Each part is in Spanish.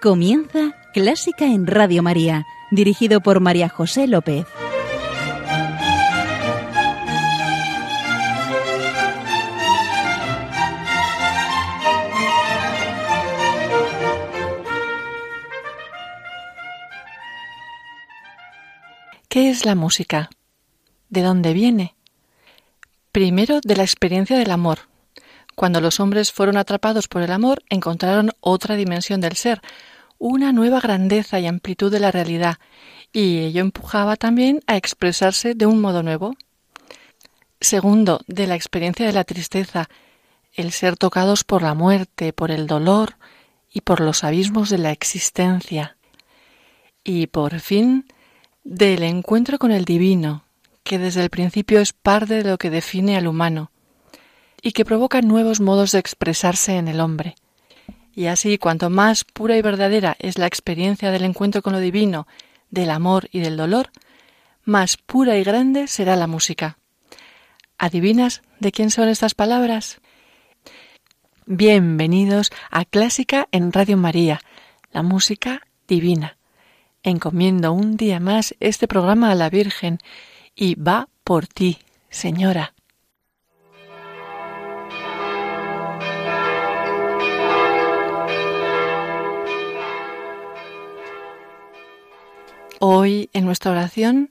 Comienza Clásica en Radio María, dirigido por María José López. ¿Qué es la música? ¿De dónde viene? Primero, de la experiencia del amor. Cuando los hombres fueron atrapados por el amor, encontraron otra dimensión del ser, una nueva grandeza y amplitud de la realidad, y ello empujaba también a expresarse de un modo nuevo. Segundo, de la experiencia de la tristeza, el ser tocados por la muerte, por el dolor y por los abismos de la existencia. Y por fin, del encuentro con el divino, que desde el principio es parte de lo que define al humano, y que provoca nuevos modos de expresarse en el hombre. Y así, cuanto más pura y verdadera es la experiencia del encuentro con lo divino, del amor y del dolor, más pura y grande será la música. ¿Adivinas de quién son estas palabras? Bienvenidos a Clásica en Radio María, la música divina encomiendo un día más este programa a la Virgen y va por ti, Señora. Hoy en nuestra oración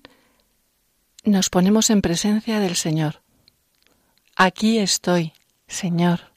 nos ponemos en presencia del Señor. Aquí estoy, Señor.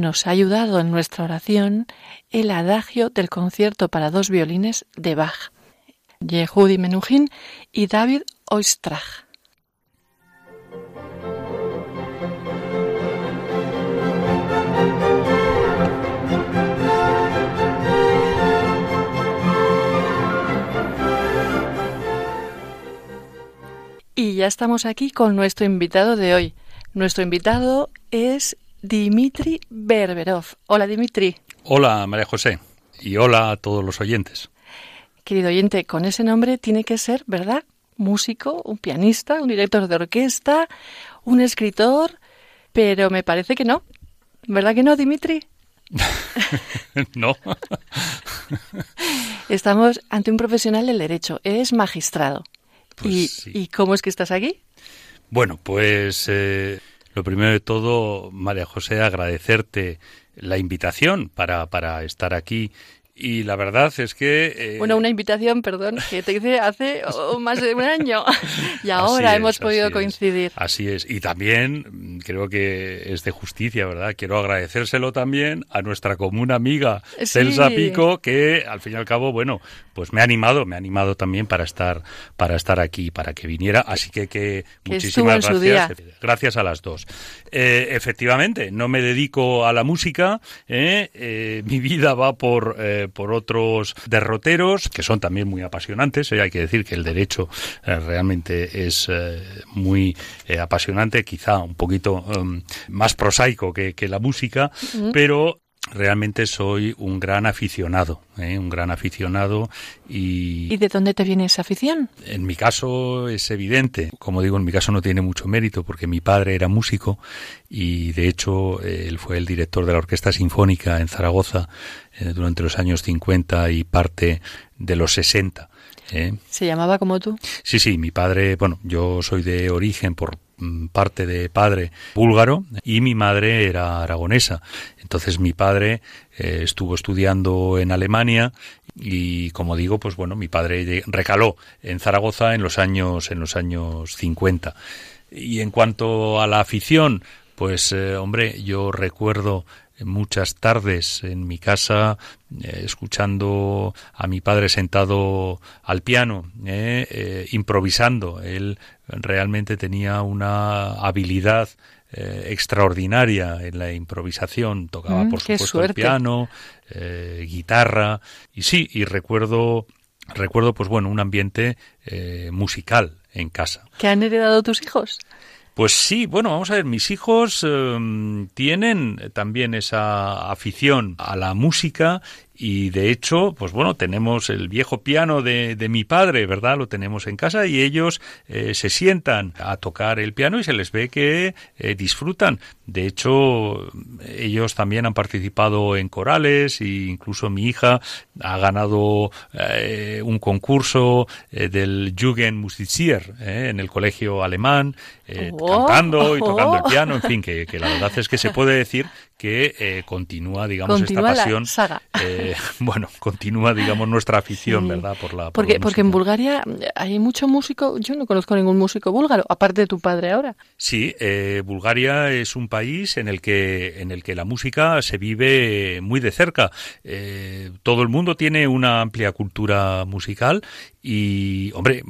Nos ha ayudado en nuestra oración el adagio del concierto para dos violines de Bach, Yehudi Menuhin y David Oistrach. Y ya estamos aquí con nuestro invitado de hoy. Nuestro invitado es Dimitri Berberov. Hola, Dimitri. Hola, María José. Y hola a todos los oyentes. Querido oyente, con ese nombre tiene que ser, ¿verdad? Músico, un pianista, un director de orquesta, un escritor, pero me parece que no. ¿Verdad que no, Dimitri? no. Estamos ante un profesional del derecho. Es magistrado. Pues ¿Y, ¿Y, cómo es que estás aquí? Bueno, pues eh, lo primero de todo, María José, agradecerte la invitación para, para estar aquí y la verdad es que... Eh... Bueno, una invitación, perdón, que te hice hace oh, más de un año y ahora es, hemos podido así coincidir. Es, así es. Y también mm, creo que es de justicia, ¿verdad? Quiero agradecérselo también a nuestra común amiga Sí. Celsa Pico, que al fin y al cabo, bueno, pues me ha animado, me ha animado también para estar, para estar aquí, para que viniera. Así que, que, Que muchísimas gracias. Gracias a las dos. Eh, efectivamente, no me dedico a la música. ¿eh? Eh, mi vida va por, eh, por otros derroteros, que son también muy apasionantes. ¿eh? Hay que decir que el derecho eh, realmente es eh, muy apasionante, quizá un poquito um, más prosaico que, que la música, pero realmente soy un gran aficionado, ¿eh? un gran aficionado y, ¿Y de dónde te viene esa afición? en mi caso es evidente, como digo, en mi caso no tiene mucho mérito porque mi padre era músico y de hecho eh, él fue el director de la Orquesta Sinfónica en Zaragoza eh, durante los años 50 y parte de los 60. ¿eh? ¿Se llamaba como tú? Sí, sí, mi padre, bueno, yo soy de origen por parte de padre búlgaro y mi madre era aragonesa. Entonces mi padre eh, estuvo estudiando en Alemania y como digo, pues bueno, mi padre recaló en Zaragoza en los años en los años 50. Y en cuanto a la afición, pues eh, hombre, yo recuerdo muchas tardes en mi casa eh, escuchando a mi padre sentado al piano, improvisando. Él realmente tenía una habilidad eh, extraordinaria en la improvisación. Tocaba, Mm, por supuesto, el piano, eh, guitarra. Y sí, y recuerdo, recuerdo, pues bueno, un ambiente eh, musical en casa. ¿Qué han heredado tus hijos? Pues sí, bueno, vamos a ver, mis hijos eh, tienen también esa afición a la música y de hecho, pues bueno, tenemos el viejo piano de, de mi padre, ¿verdad? Lo tenemos en casa y ellos eh, se sientan a tocar el piano y se les ve que eh, disfrutan. De hecho, ellos también han participado en corales e incluso mi hija ha ganado eh, un concurso eh, del Jugendmusizier eh, en el colegio alemán, eh, Oh. cantando y tocando el piano, en fin, que, que la verdad es que se puede decir que eh, continúa, digamos, Continúa esta la pasión. saga. eh, bueno, continúa, digamos, nuestra afición, Sí. ¿verdad? Por la, por Porque, la porque en. Bulgaria hay mucho músico, yo no conozco ningún músico búlgaro, aparte de tu padre ahora. Sí, eh, Bulgaria es un país en el que en el que la música se vive muy de cerca. Eh, todo el mundo tiene una amplia cultura musical y, hombre,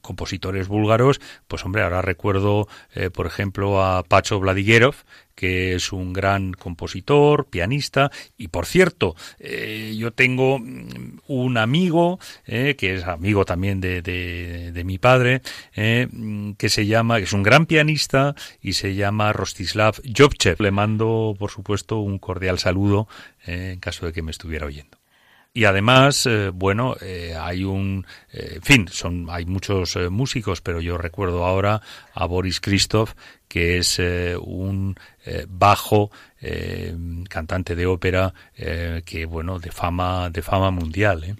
compositores búlgaros, pues hombre, ahora recuerdo, eh, por ejemplo, a Pacho Vladigerov, que es un gran compositor, pianista, y por cierto, eh, yo tengo mm, un amigo, eh, que es amigo también de, de, de mi padre, eh, mm, que se llama, que es un gran pianista y se llama Rostislav Jobchev. Le mando, por supuesto, un cordial saludo eh, en caso de que me estuviera oyendo. Y además, eh, bueno, eh, hay un, eh, en fin, son, hay muchos músicos, pero yo recuerdo ahora a Boris Christoph, que es un bajo cantante de ópera que, bueno, de fama, de fama mundial. ¿eh?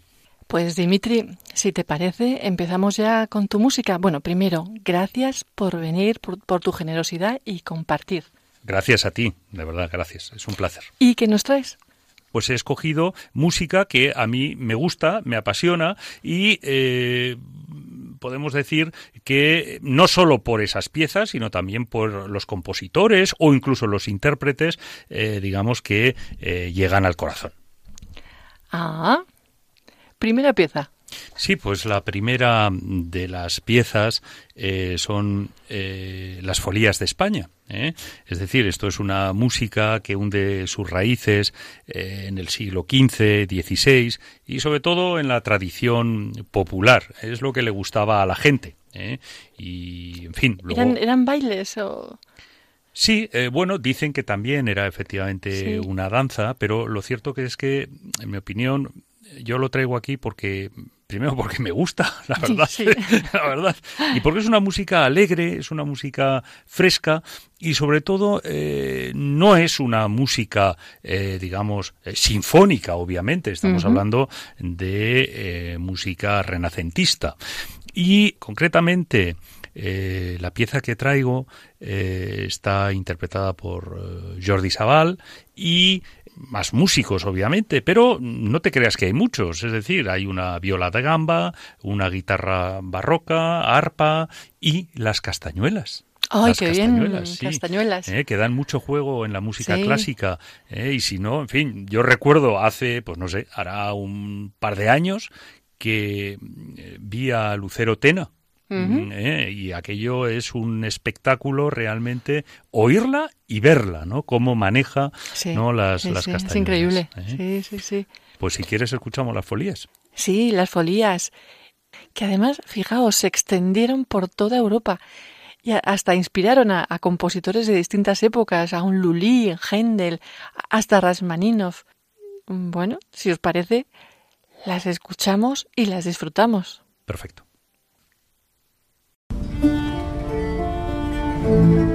Pues Dimitri, si te parece, empezamos ya con tu música. Bueno, primero, gracias por venir, por, por tu generosidad y compartir. Gracias a ti, de verdad, gracias. Es un placer. ¿Y qué nos traes? Pues he escogido música que a mí me gusta, me apasiona y eh, podemos decir que no solo por esas piezas, sino también por los compositores o incluso los intérpretes, eh, digamos que eh, llegan al corazón. Ah, primera pieza. Sí, pues la primera de las piezas son las folías de España. ¿Eh? Es decir, esto es una música que hunde sus raíces eh, en el siglo XV, XVI y sobre todo en la tradición popular. Es lo que le gustaba a la gente. ¿eh? Y, en fin, luego... ¿Eran, ¿Eran bailes o...? Sí, eh, bueno, dicen que también era efectivamente Sí. una danza, pero lo cierto que es que, en mi opinión, yo lo traigo aquí porque primero porque me gusta, la verdad, la verdad, y porque es una música alegre, es una música fresca y sobre todo eh, no es una música, eh, digamos, eh, sinfónica, obviamente, estamos hablando de música renacentista. Y concretamente, la pieza que traigo está interpretada por Jordi Sabal y más músicos, obviamente, pero no te creas que hay muchos. Es decir, hay una viola de gamba, una guitarra barroca, arpa y las castañuelas. ¡Ay, qué bien! Castañuelas. Eh, que dan mucho juego en la música clásica. Eh, y si no, en fin, yo recuerdo hace, pues no sé, hará un par de años que eh, vi a Lucero Tena ¿eh? Y aquello es un espectáculo realmente oírla y verla, ¿no? Cómo maneja ¿no? las, las castañuelas. Es increíble. ¿eh? Sí, sí, sí. Pues si quieres escuchamos las folías. Sí, las folías. Que además, fijaos, se extendieron por toda Europa y hasta inspiraron a, compositores de distintas épocas, a un Lully, Händel, hasta Rasmaninov. Bueno, si os parece, las escuchamos y las disfrutamos. Perfecto. Thank you.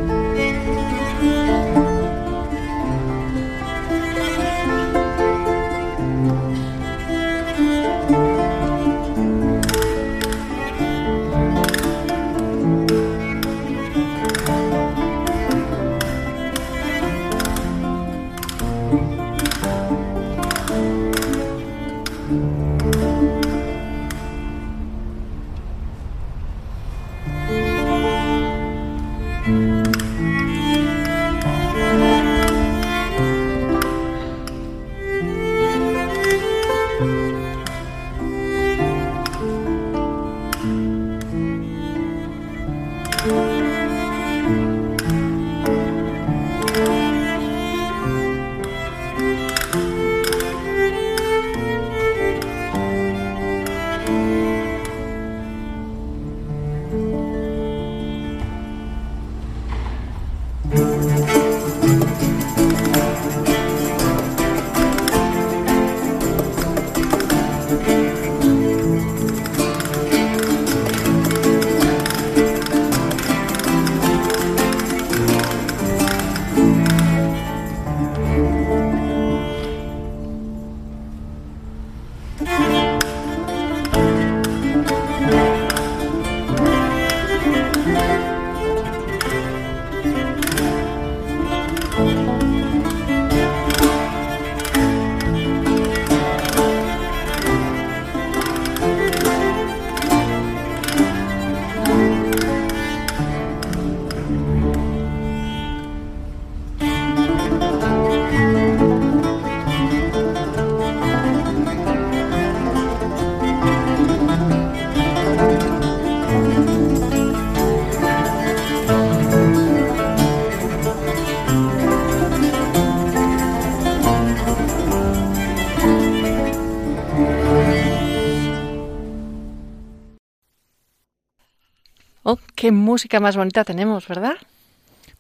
Qué música más bonita tenemos, ¿verdad?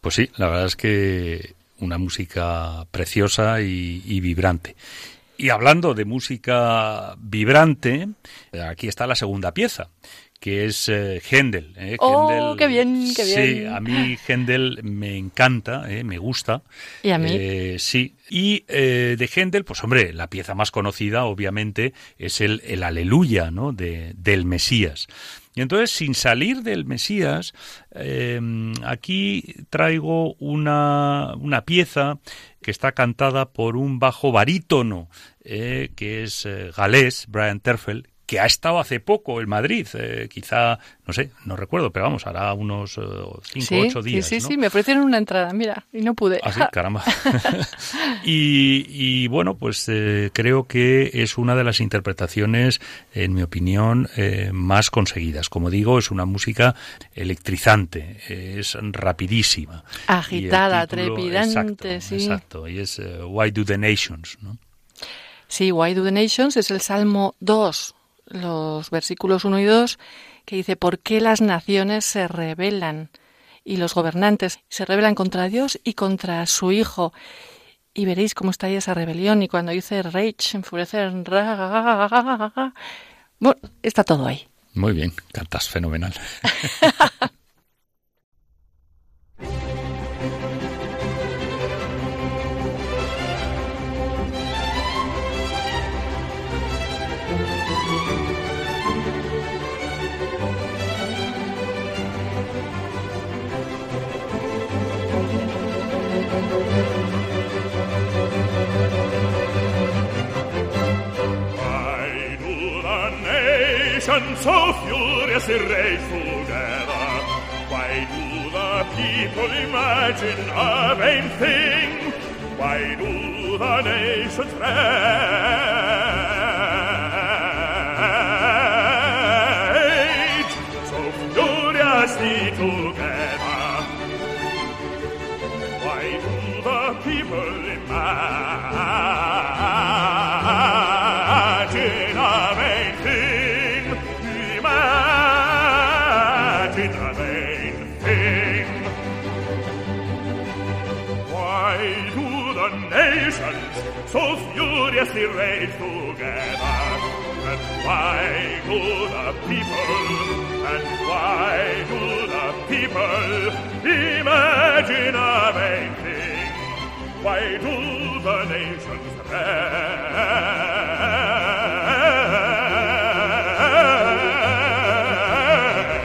Pues sí, la verdad es que una música preciosa y, vibrante. Y hablando de música vibrante, aquí está la segunda pieza, que es eh, Händel. Eh, ¡Oh, qué bien, qué bien! Sí, a mí Händel me encanta, eh, me gusta. ¿Y a mí? Eh, sí. Y de Händel, pues hombre, la pieza más conocida, obviamente, es el, el Aleluya, ¿no?, de, del Mesías. Y entonces, sin salir del Mesías, eh, aquí traigo una, una, pieza que está cantada por un bajo barítono, eh, que es eh, galés, Brian Terfel, que ha estado hace poco en Madrid, eh, quizá, no sé, no recuerdo, pero vamos, hará unos 5 o 8 días. Sí, sí, sí, me ofrecieron una entrada, mira, y no pude. Ah, sí, caramba. y, bueno, pues eh, creo que es una de las interpretaciones, en mi opinión, eh, más conseguidas. Como digo, es una música electrizante, es rapidísima. Agitada, trepidante, sí. Exacto, y es Why Do the Nations, ¿no? Sí, Why Do the Nations es el Salmo 2, los versículos 1 y 2, que dice, ¿por qué las naciones se rebelan? Y los gobernantes se rebelan contra Dios y contra su Hijo. Y veréis cómo está ahí esa rebelión. Y cuando dice rage, enfurecer, Bueno, está todo ahí. Muy bien, cantas fenomenal. so furiously rage together? Why do the people imagine a vain thing? Why do the nations rage furiously rage together. And why do the people, and why do the people imagine a vain thing? Why do the nations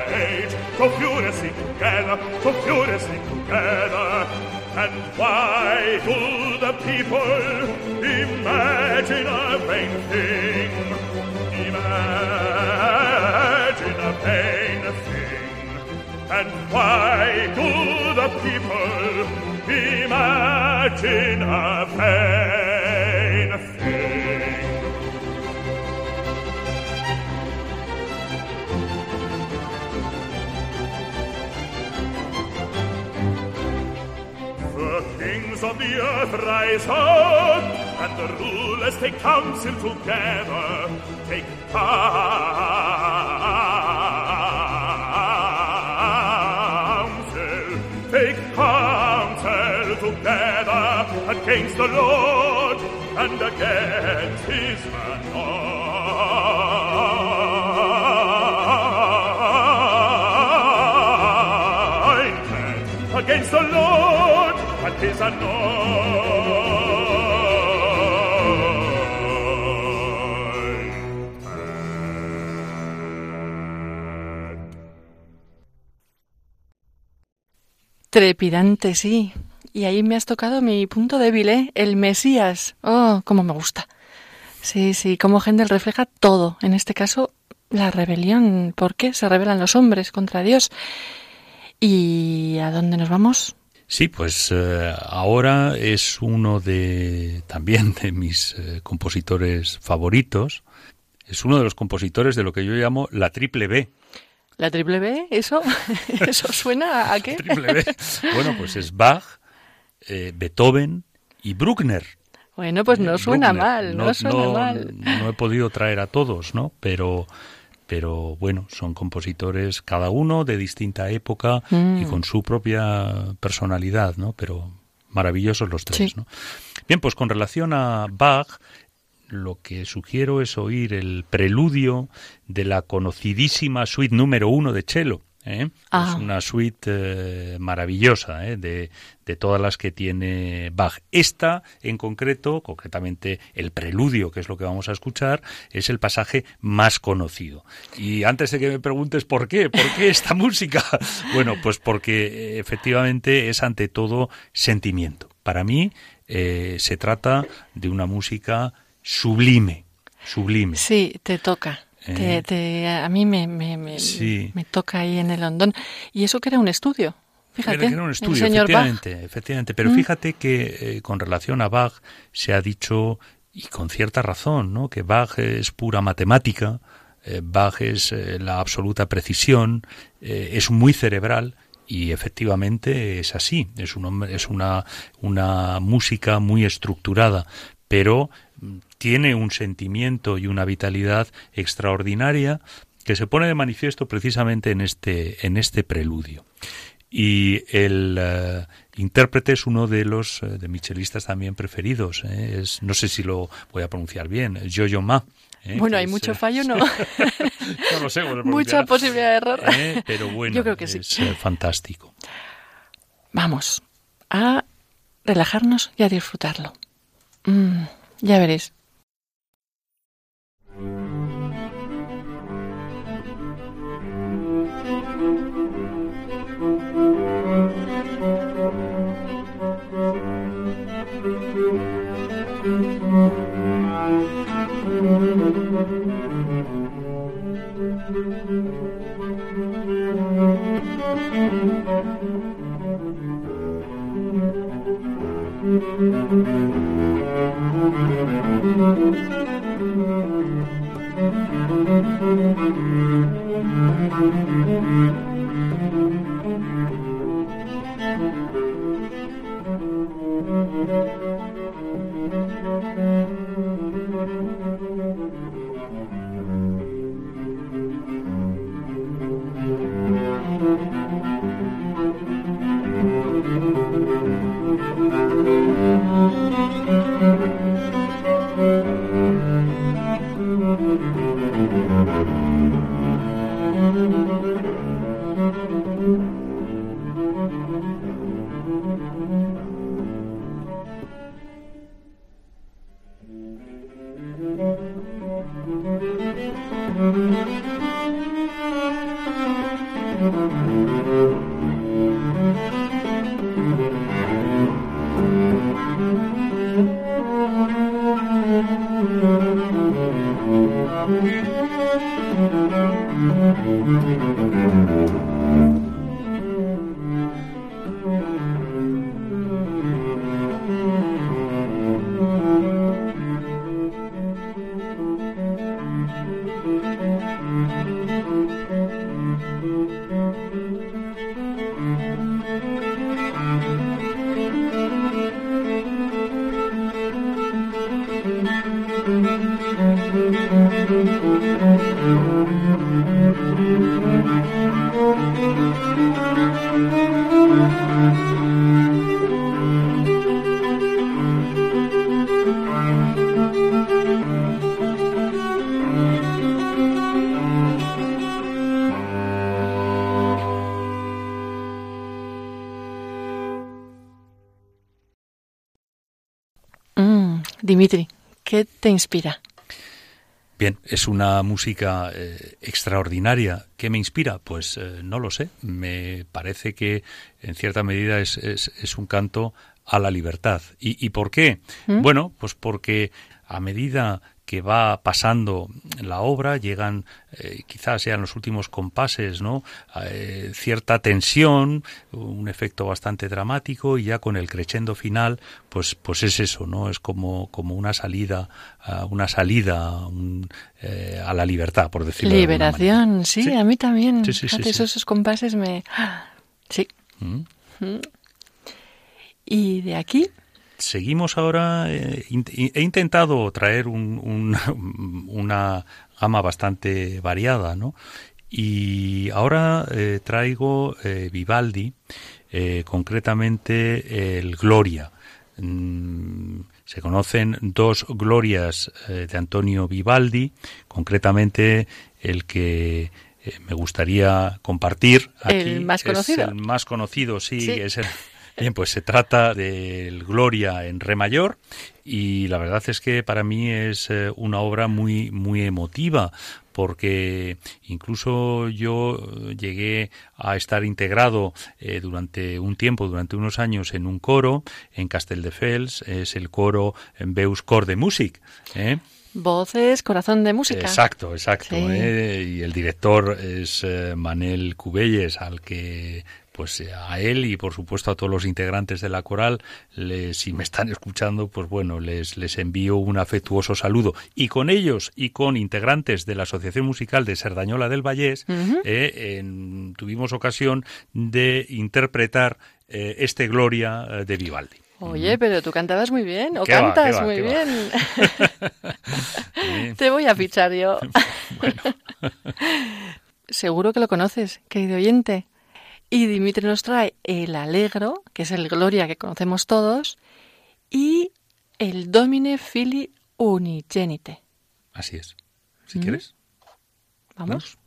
rage so furiously together, so furiously together? And why do the people Imagine a vain thing. Imagine a vain thing. And why do the people imagine a vain thing? The kings of the earth rise up and the rulers take counsel together, take counsel, take counsel together against the Lord and against his anointed, against the Lord and his anointed. Trepidante, sí. Y ahí me has tocado mi punto débil, ¿eh? El Mesías. Oh, cómo me gusta. Sí, sí, como Händel refleja todo. En este caso, la rebelión. ¿Por qué se rebelan los hombres contra Dios? ¿Y a dónde nos vamos? Sí, pues eh, ahora es uno de también de mis eh, compositores favoritos. Es uno de los compositores de lo que yo llamo la triple B. ¿La triple B? ¿Eso, ¿eso suena a qué? triple B. Bueno, pues es Bach, eh, Beethoven y Bruckner. Bueno, pues no suena mal, no, suena mal. No he podido traer a todos, ¿no? Pero, pero bueno, son compositores cada uno de distinta época y mm. con su propia personalidad, ¿no? Pero maravillosos los tres, ¿no? Bien, pues con relación a Bach, lo que sugiero es oír el preludio de la conocidísima suite número uno de cello. ¿eh? Ah. Es una suite eh, maravillosa ¿eh? de, de, todas las que tiene Bach. Esta, en concreto, concretamente el preludio, que es lo que vamos a escuchar, es el pasaje más conocido. Y antes de que me preguntes por qué, ¿por qué esta música? Bueno, pues porque efectivamente es ante todo sentimiento. Para mí se trata de una música sublime, sublime. Sí, te toca. Eh. a mí me, me, me, toca ahí en el hondón. Y eso que era un estudio. Fíjate, era un estudio, efectivamente, efectivamente. Pero mm. fíjate que eh, con relación a Bach se ha dicho, y con cierta razón, ¿no? que Bach es pura matemática, eh, Bach es la absoluta precisión, es muy cerebral, y efectivamente es así, es, un, es una, una música muy estructurada, pero tiene un sentimiento y una vitalidad extraordinaria que se pone de manifiesto precisamente en este, en este preludio. Y el eh, intérprete es uno de los eh, de michelistas también preferidos. Eh, es, no sé si lo voy a pronunciar bien, Yo-Yo Ma. ¿eh? Bueno, hay es, mucho fallo, ¿no? no lo sé. Mucha posibilidad de error. Eh, Pero bueno, Yo creo que sí. es fantástico. Vamos a relajarnos y a disfrutarlo. Mm, ya veréis. Mm, Te inspira? Bien, es una música eh, extraordinaria. ¿Qué me inspira? Pues eh, no lo sé. Me parece que en cierta medida es, es- es un canto a la libertad. ¿Y, y por qué? Bueno, pues porque a medida que va pasando la obra, llegan, eh, quizás sean los últimos compases, ¿no? Eh, cierta tensión, un efecto bastante dramático y ya con el crescendo final, pues, pues es eso, ¿no? Es como, como una salida, ah, una salida un, eh, a la libertad, por decirlo de alguna manera. Liberación, sí, a mí también. Sí, sí, sí, Fíjate, sí. esos, compases me... Sí. Mm. Y de aquí, Seguimos ahora. eh, he intentado traer un- un- una gama bastante variada, ¿no? Y ahora eh, traigo eh, Vivaldi, eh, concretamente el Gloria. Mm, se conocen dos glorias eh, de Antonio Vivaldi, concretamente el que me gustaría compartir aquí. ¿El más es conocido? el más conocido, sí, Sí. es el Bien, pues se trata del Gloria en Re mayor y la verdad es que para mí es eh, una obra muy muy emotiva porque incluso yo eh, llegué a estar integrado eh, durante un tiempo, durante unos años en un coro en Castelldefels, es el coro en Beus Cor de Music, ¿eh? voces, corazón de música. Exacto, exacto. Sí. ¿eh? Y el director es eh, Manel Cubelles, al que, pues eh, a él y por supuesto a todos los integrantes de la coral, les, si me están escuchando, pues bueno, les, les envío un afectuoso saludo. Y con ellos y con integrantes de la Asociación Musical de Serdañola del Vallés, eh, en- tuvimos ocasión de interpretar eh, este Gloria de Vivaldi. Oye, pero tú cantabas muy bien, o ¿Qué va, cantas va, muy bien. Te voy a fichar yo. Seguro que lo conoces, querido oyente. Y Dimitri nos trae el Alegro, que es el Gloria que conocemos todos, y el Domine Fili Unigenite. Así es. si quieres. Vamos.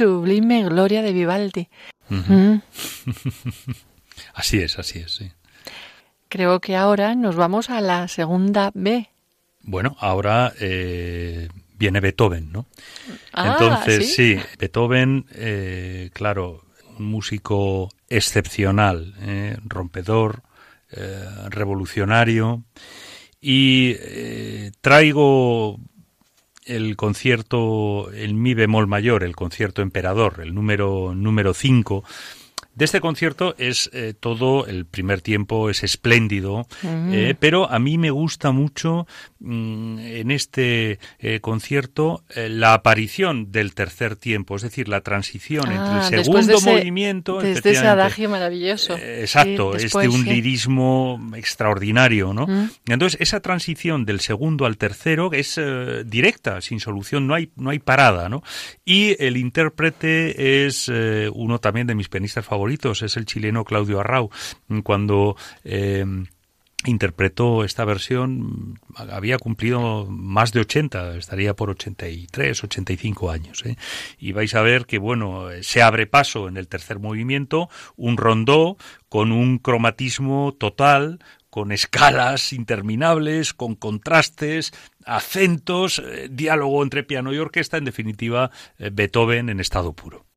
Sublime Gloria de Vivaldi. Mm. así es, así es, sí. Creo que ahora nos vamos a la segunda B. Bueno, ahora eh, viene Beethoven, ¿no? Ah, Entonces, ¿sí? Beethoven, eh, claro, un músico excepcional, eh, rompedor, revolucionario. Y traigo el concierto en mi bemol mayor, el concierto emperador, el número número 5 de este concierto es eh, todo, el primer tiempo es espléndido, eh, pero a mí me gusta mucho mm, en este eh, concierto la aparición del tercer tiempo, es decir, la transición entre el ah, segundo movimiento. Desde ese adagio maravilloso. exacto, es de un lirismo extraordinario, ¿no? Entonces, esa transición del segundo al tercero es directa, sin solución, no hay, no hay parada, ¿no? Y el intérprete es uno también de mis pianistas favoritos es el chileno Claudio Arrau. Cuando eh, interpretó esta versión había cumplido más de 80, estaría por 83, 85 años. ¿eh? Y vais a ver que, bueno, se abre paso en el tercer movimiento, un rondó con un cromatismo total, con escalas interminables, con contrastes, acentos, eh, diálogo entre piano y orquesta, en definitiva, Beethoven en estado puro.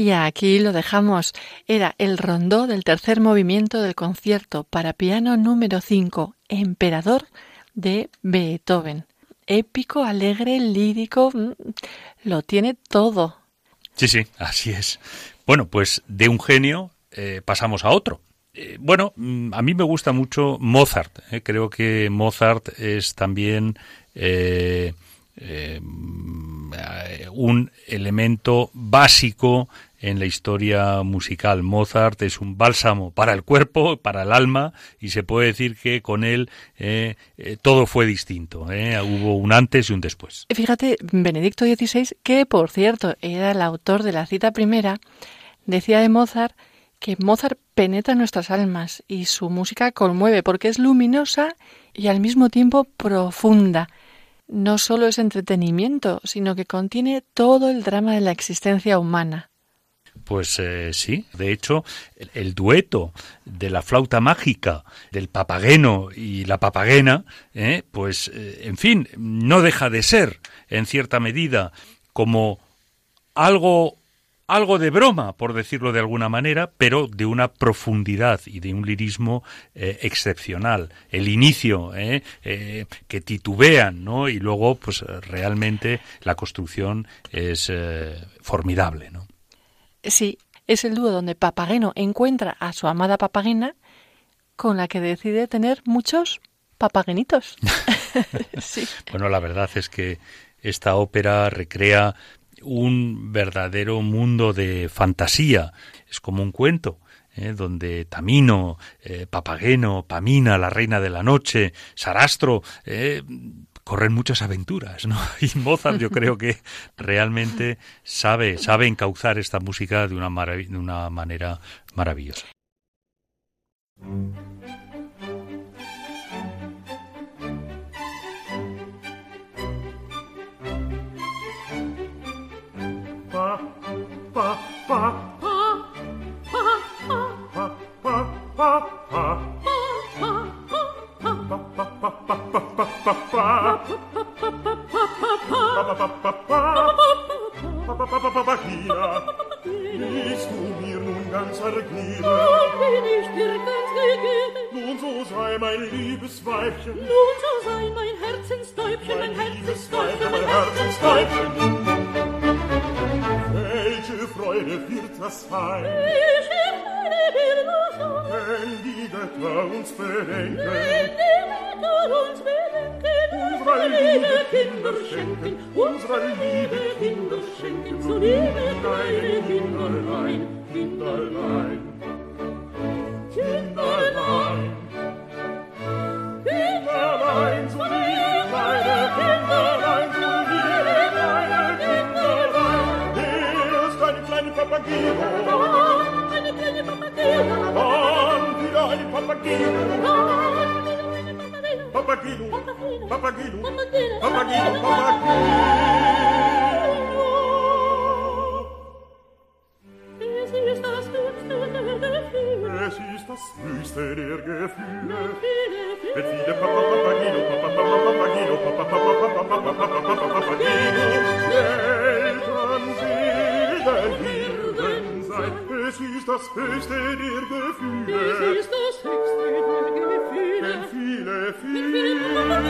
Y aquí lo dejamos. Era el rondó del tercer movimiento del concierto para piano número 5, Emperador de Beethoven. Épico, alegre, lírico, mm, lo tiene todo. Sí, sí, así es. Bueno, pues de un genio eh, pasamos a otro. Eh, bueno, mm, a mí me gusta mucho Mozart. eh. Creo que Mozart es también eh, un elemento básico en la historia musical. Mozart es un bálsamo para el cuerpo, para el alma, y se puede decir que con él eh, eh, todo fue distinto. eh. Hubo un antes y un después. Fíjate, Benedicto XVI, que por cierto era el autor de la cita primera, decía de Mozart que Mozart penetra nuestras almas y su música conmueve porque es luminosa y al mismo tiempo profunda. No solo es entretenimiento, sino que contiene todo el drama de la existencia humana. Pues eh, sí, de hecho, el, dueto de la flauta mágica, del papageno y la papagena, eh, pues, eh, en fin, no deja de ser, en cierta medida, como algo algo de broma, por decirlo de alguna manera, pero de una profundidad y de un lirismo eh, excepcional. El inicio, eh, eh, que titubean, ¿no? Y luego, pues realmente la construcción es eh, formidable, ¿no? Sí, es el dúo donde Papageno encuentra a su amada papagena con la que decide tener muchos papagenitos. sí. Bueno, la verdad es que esta ópera recrea un verdadero mundo de fantasía. Es como un cuento. ¿eh? donde Tamino, eh, Papageno, Pamina, la reina de la noche, Sarastro, eh, corren muchas aventuras, ¿no? Y Mozart yo creo que realmente sabe, sabe encauzar esta música de una, de una manera maravillosa. Nun so sei mein Herzenstäubchen, mein Herzenstäubchen, mein Herzenstäubchen. Welche Freude wird das sein, Ich meine Bilder wenn die Götter uns bedenken. wenn die Mutter uns bedenken, Unsere liebe Kinder schenken, unsere liebe Kinder schenken, so liebe kleine Kinderlein, Kinderlein, Kinderlein, Papagino, papagino, papagino, papa papa papa papagino, ist das höchste der Gefühle. Es ist das höchste der Gefühle. Denn viele, viele Papa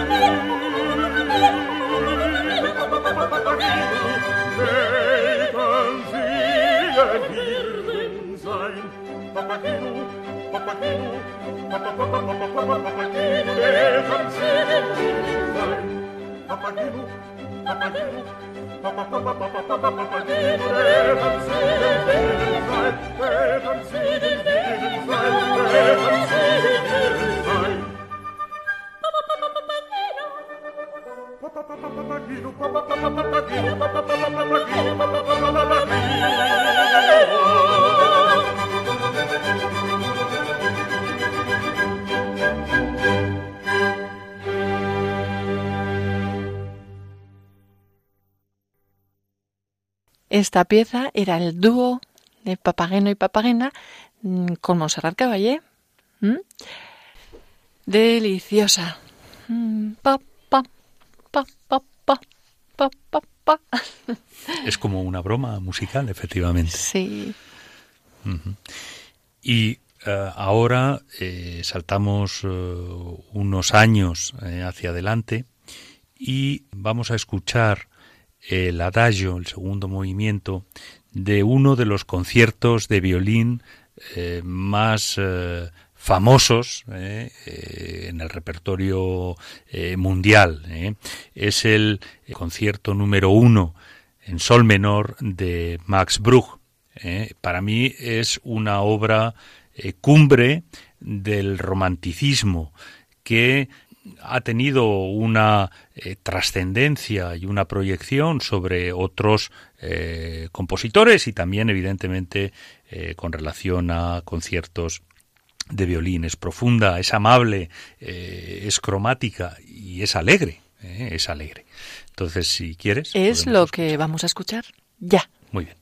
sein. Papageno, Papageno, Papageno, Welten Papa Papageno, Papageno, Papageno, Papa sein. Esta pieza era el dúo de Papageno y Papagena mm, con Monserrat Caballé. Deliciosa. Pa, es como una broma musical, efectivamente. Sí. Y eh, ahora eh, saltamos eh, unos años hacia adelante y vamos a escuchar el adagio, el segundo movimiento, de uno de los conciertos de violín más famosos en el repertorio mundial. Es el concierto número uno en sol menor de Max Bruch. Para mí es una obra eh, cumbre del romanticismo que ha tenido una eh, trascendencia y una proyección sobre otros eh, compositores y también evidentemente con relación a conciertos de violín. Es profunda, es amable, es cromática y es alegre. es alegre. Entonces, si quieres. Es lo que vamos a escuchar ya. Muy bien.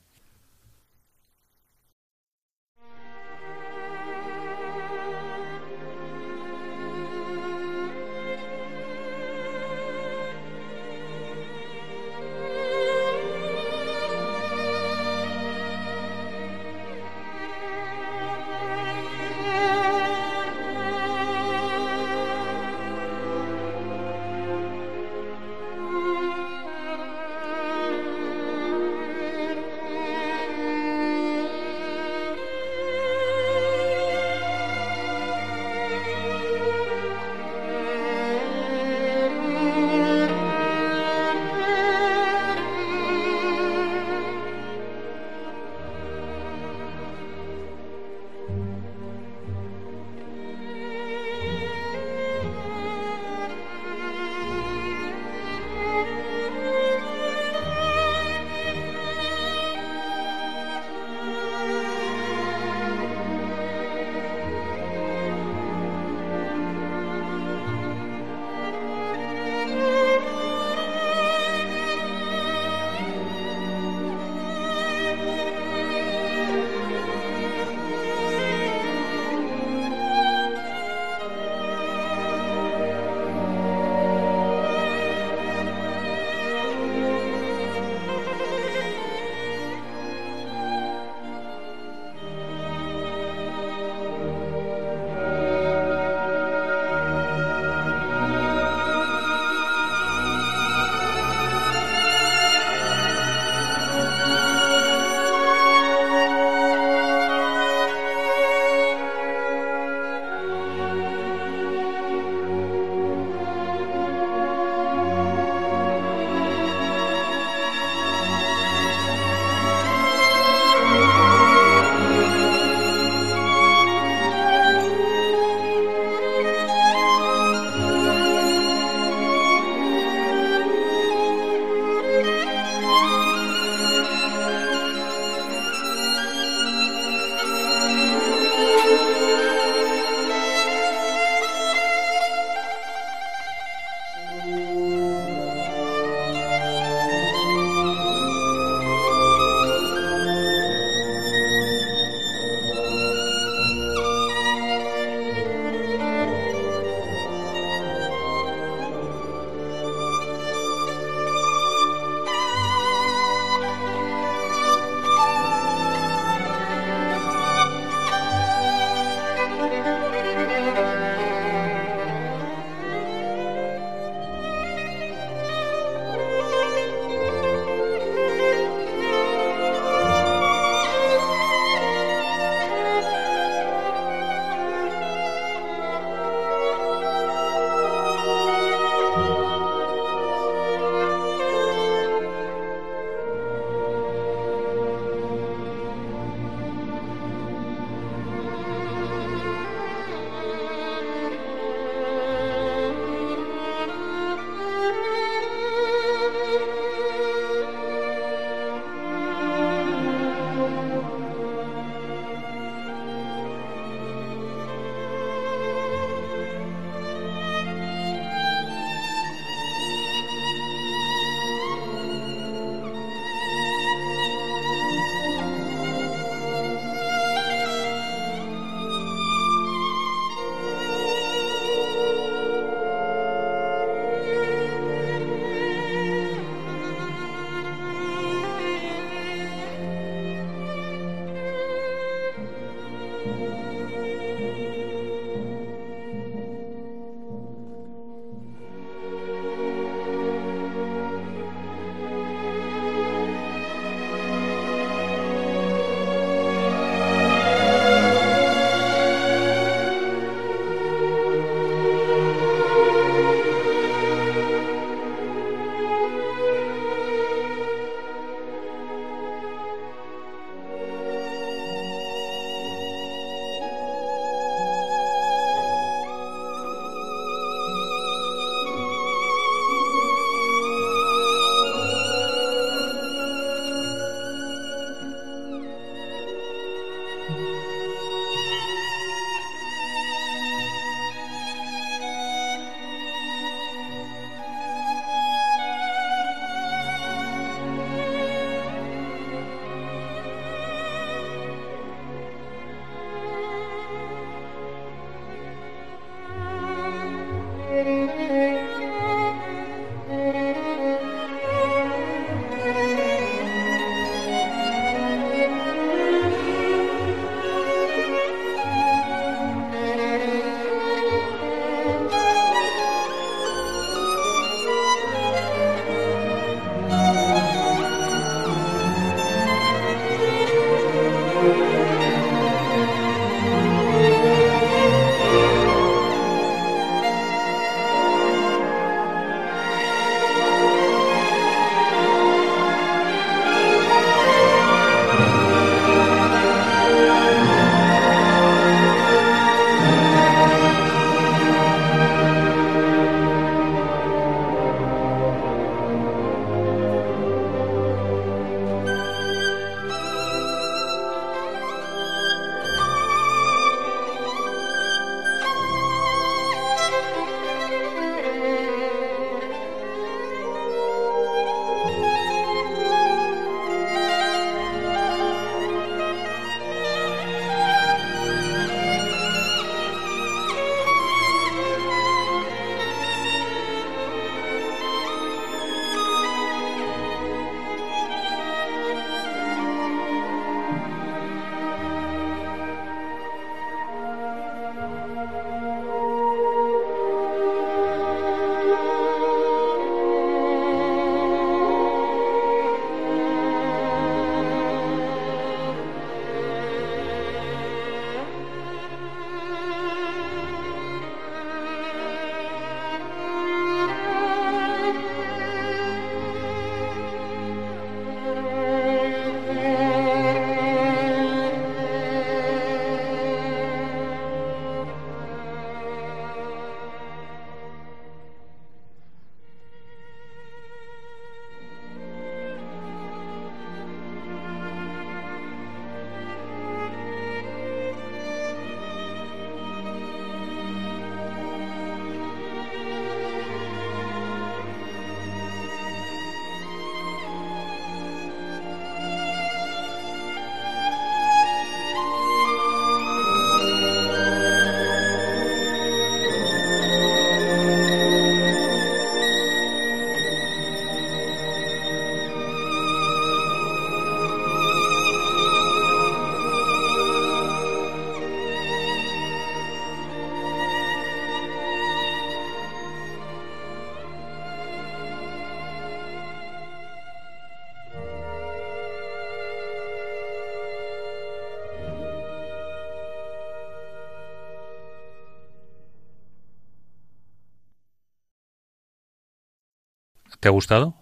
¿Te ha gustado?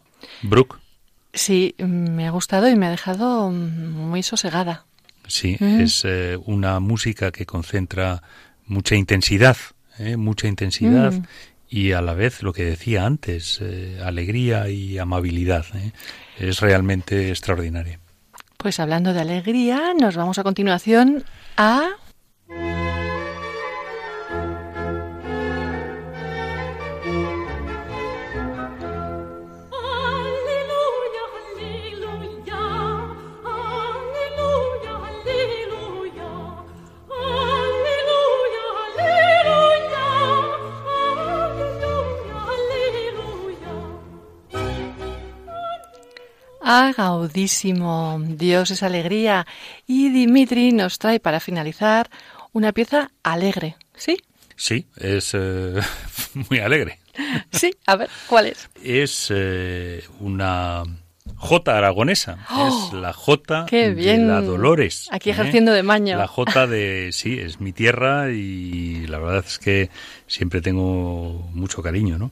Brooke. Sí, me ha gustado y me ha dejado muy sosegada. Sí, Mm. es eh, una música que concentra mucha intensidad, ¿eh? mucha intensidad Mm. y a la vez lo que decía antes, eh, alegría y amabilidad. ¿eh? Es realmente extraordinaria. Pues hablando de alegría, nos vamos a continuación a... gaudísimo. Dios es alegría. Y Dimitri nos trae para finalizar una pieza alegre. ¿Sí? Sí, es eh, muy alegre. Sí, a ver, ¿cuál es? Es eh, una Jota aragonesa. ¡Oh! es la Jota ¡Qué de la Dolores. Aquí ¿eh? ejerciendo de maño. La Jota de, sí, es mi tierra y la verdad es que siempre tengo mucho cariño, ¿no?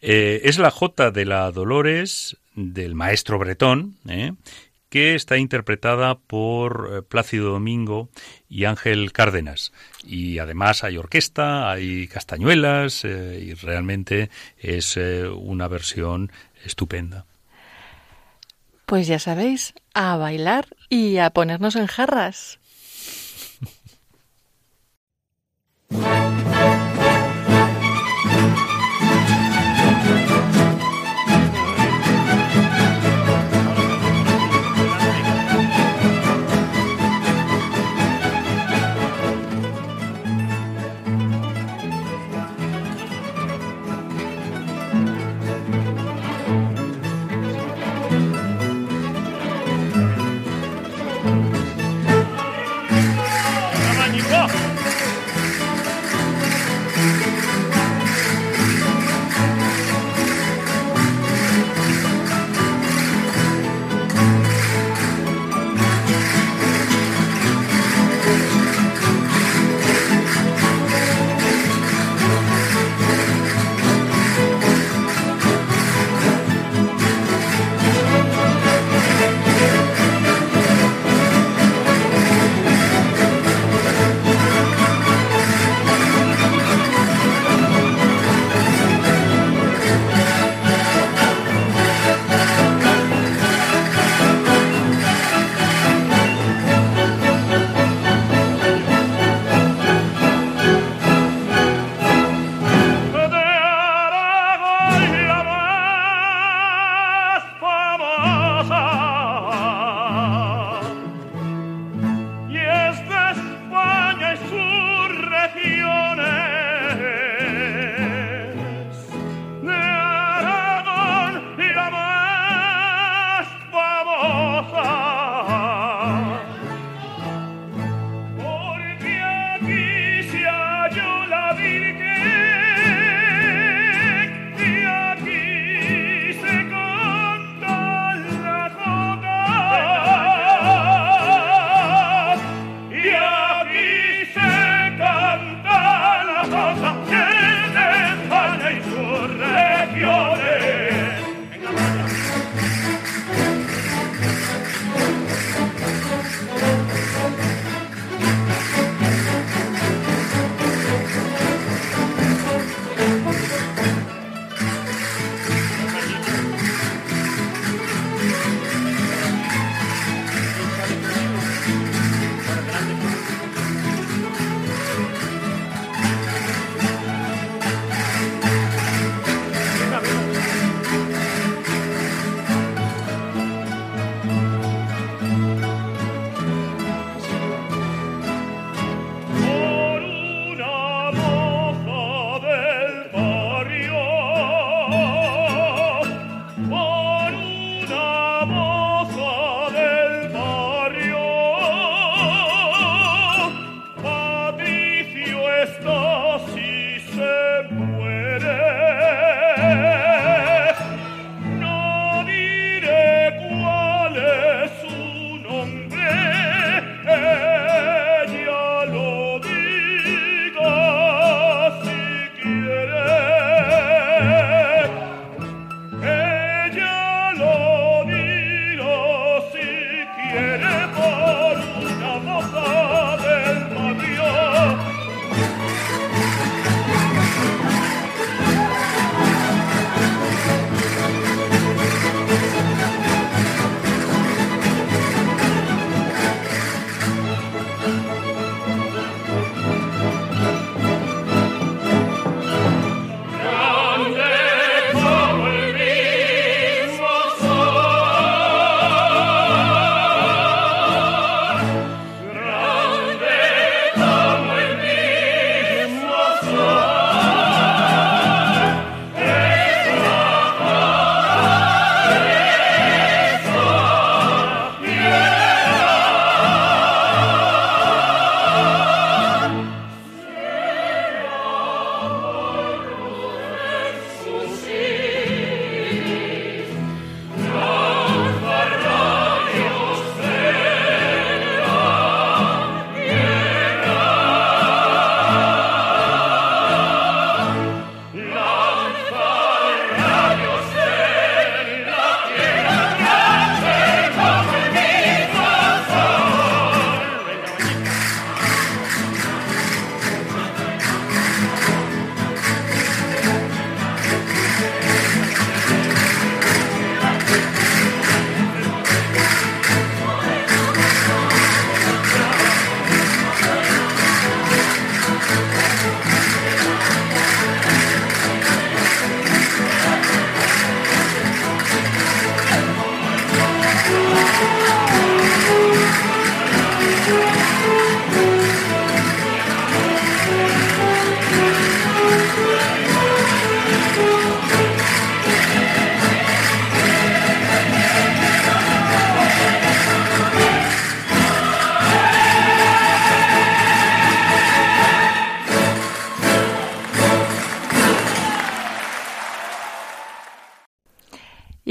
Eh, es la Jota de la Dolores del maestro Bretón, ¿eh? que está interpretada por eh, Plácido Domingo y Ángel Cárdenas. Y además hay orquesta, hay castañuelas eh, y realmente es eh, una versión estupenda. Pues ya sabéis, a bailar y a ponernos en jarras.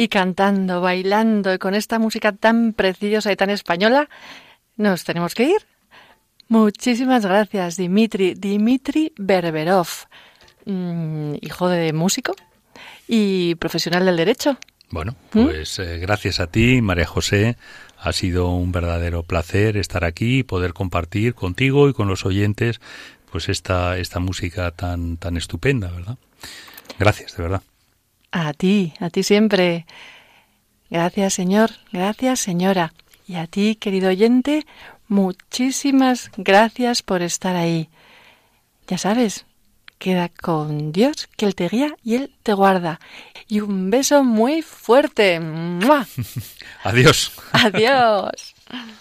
Y cantando, bailando y con esta música tan preciosa y tan española, nos tenemos que ir. Muchísimas gracias, Dimitri, Dimitri Berberov, mm, hijo de músico y profesional del derecho. Bueno, pues eh, gracias a ti, María José. Ha sido un verdadero placer estar aquí y poder compartir contigo y con los oyentes pues esta, esta música tan, tan estupenda, ¿verdad? Gracias, de verdad. A ti, a ti siempre. Gracias, Señor. Gracias, señora. Y a ti, querido oyente, muchísimas gracias por estar ahí. Ya sabes, queda con Dios, que Él te guía y Él te guarda. Y un beso muy fuerte. Adiós. Adiós.